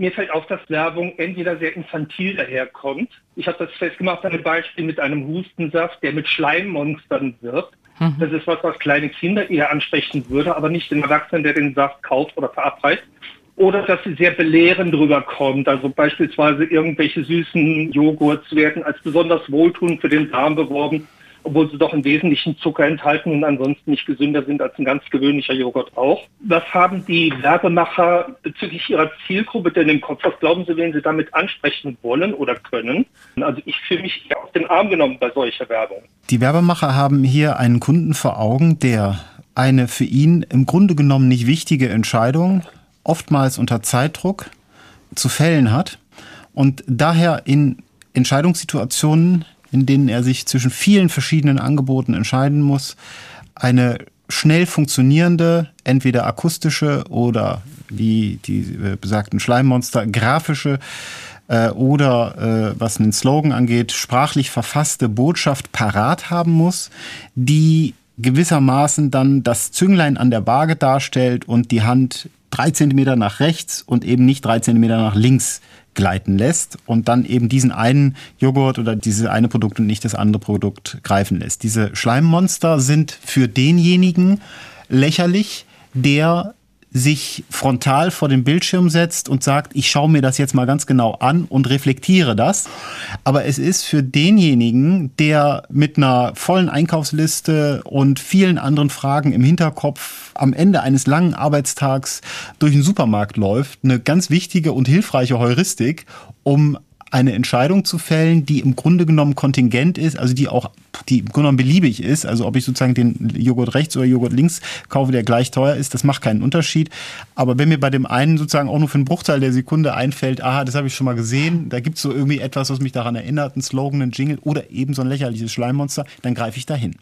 mir fällt auf, dass Werbung entweder sehr infantil daherkommt. Ich habe das festgemacht an einem Beispiel mit einem Hustensaft, der mit Schleimmonstern wirkt. Mhm. Das ist was, was kleine Kinder eher ansprechen würde, aber nicht den Erwachsenen, der den Saft kauft oder verabreicht. Oder dass sie sehr belehrend rüberkommt. Also beispielsweise irgendwelche süßen Joghurts werden als besonders wohltuend für den Darm beworben obwohl sie doch im Wesentlichen Zucker enthalten und ansonsten nicht gesünder sind als ein ganz gewöhnlicher Joghurt auch. Was haben die Werbemacher bezüglich ihrer Zielgruppe denn im Kopf? Was glauben Sie, wen sie damit ansprechen wollen oder können? Also ich fühle mich eher auf den Arm genommen bei solcher Werbung. Die Werbemacher haben hier einen Kunden vor Augen, der eine für ihn im Grunde genommen nicht wichtige Entscheidung, oftmals unter Zeitdruck, zu fällen hat und daher in Entscheidungssituationen in denen er sich zwischen vielen verschiedenen Angeboten entscheiden muss, eine schnell funktionierende, entweder akustische oder wie die äh, besagten Schleimmonster, grafische äh, oder äh, was einen Slogan angeht, sprachlich verfasste Botschaft parat haben muss, die gewissermaßen dann das Zünglein an der Waage darstellt und die Hand drei Zentimeter nach rechts und eben nicht drei Zentimeter nach links gleiten lässt und dann eben diesen einen Joghurt oder dieses eine Produkt und nicht das andere Produkt greifen lässt. Diese Schleimmonster sind für denjenigen lächerlich, der sich frontal vor den Bildschirm setzt und sagt, ich schaue mir das jetzt mal ganz genau an und reflektiere das. Aber es ist für denjenigen, der mit einer vollen Einkaufsliste und vielen anderen Fragen im Hinterkopf am Ende eines langen Arbeitstags durch den Supermarkt läuft, eine ganz wichtige und hilfreiche Heuristik, um eine Entscheidung zu fällen, die im Grunde genommen kontingent ist, also die auch, die im Grunde genommen beliebig ist. Also ob ich sozusagen den Joghurt rechts oder Joghurt links kaufe, der gleich teuer ist, das macht keinen Unterschied. Aber wenn mir bei dem einen sozusagen auch nur für einen Bruchteil der Sekunde einfällt, aha, das habe ich schon mal gesehen, da gibt es so irgendwie etwas, was mich daran erinnert, ein Slogan, ein Jingle oder eben so ein lächerliches Schleimmonster, dann greife ich dahin.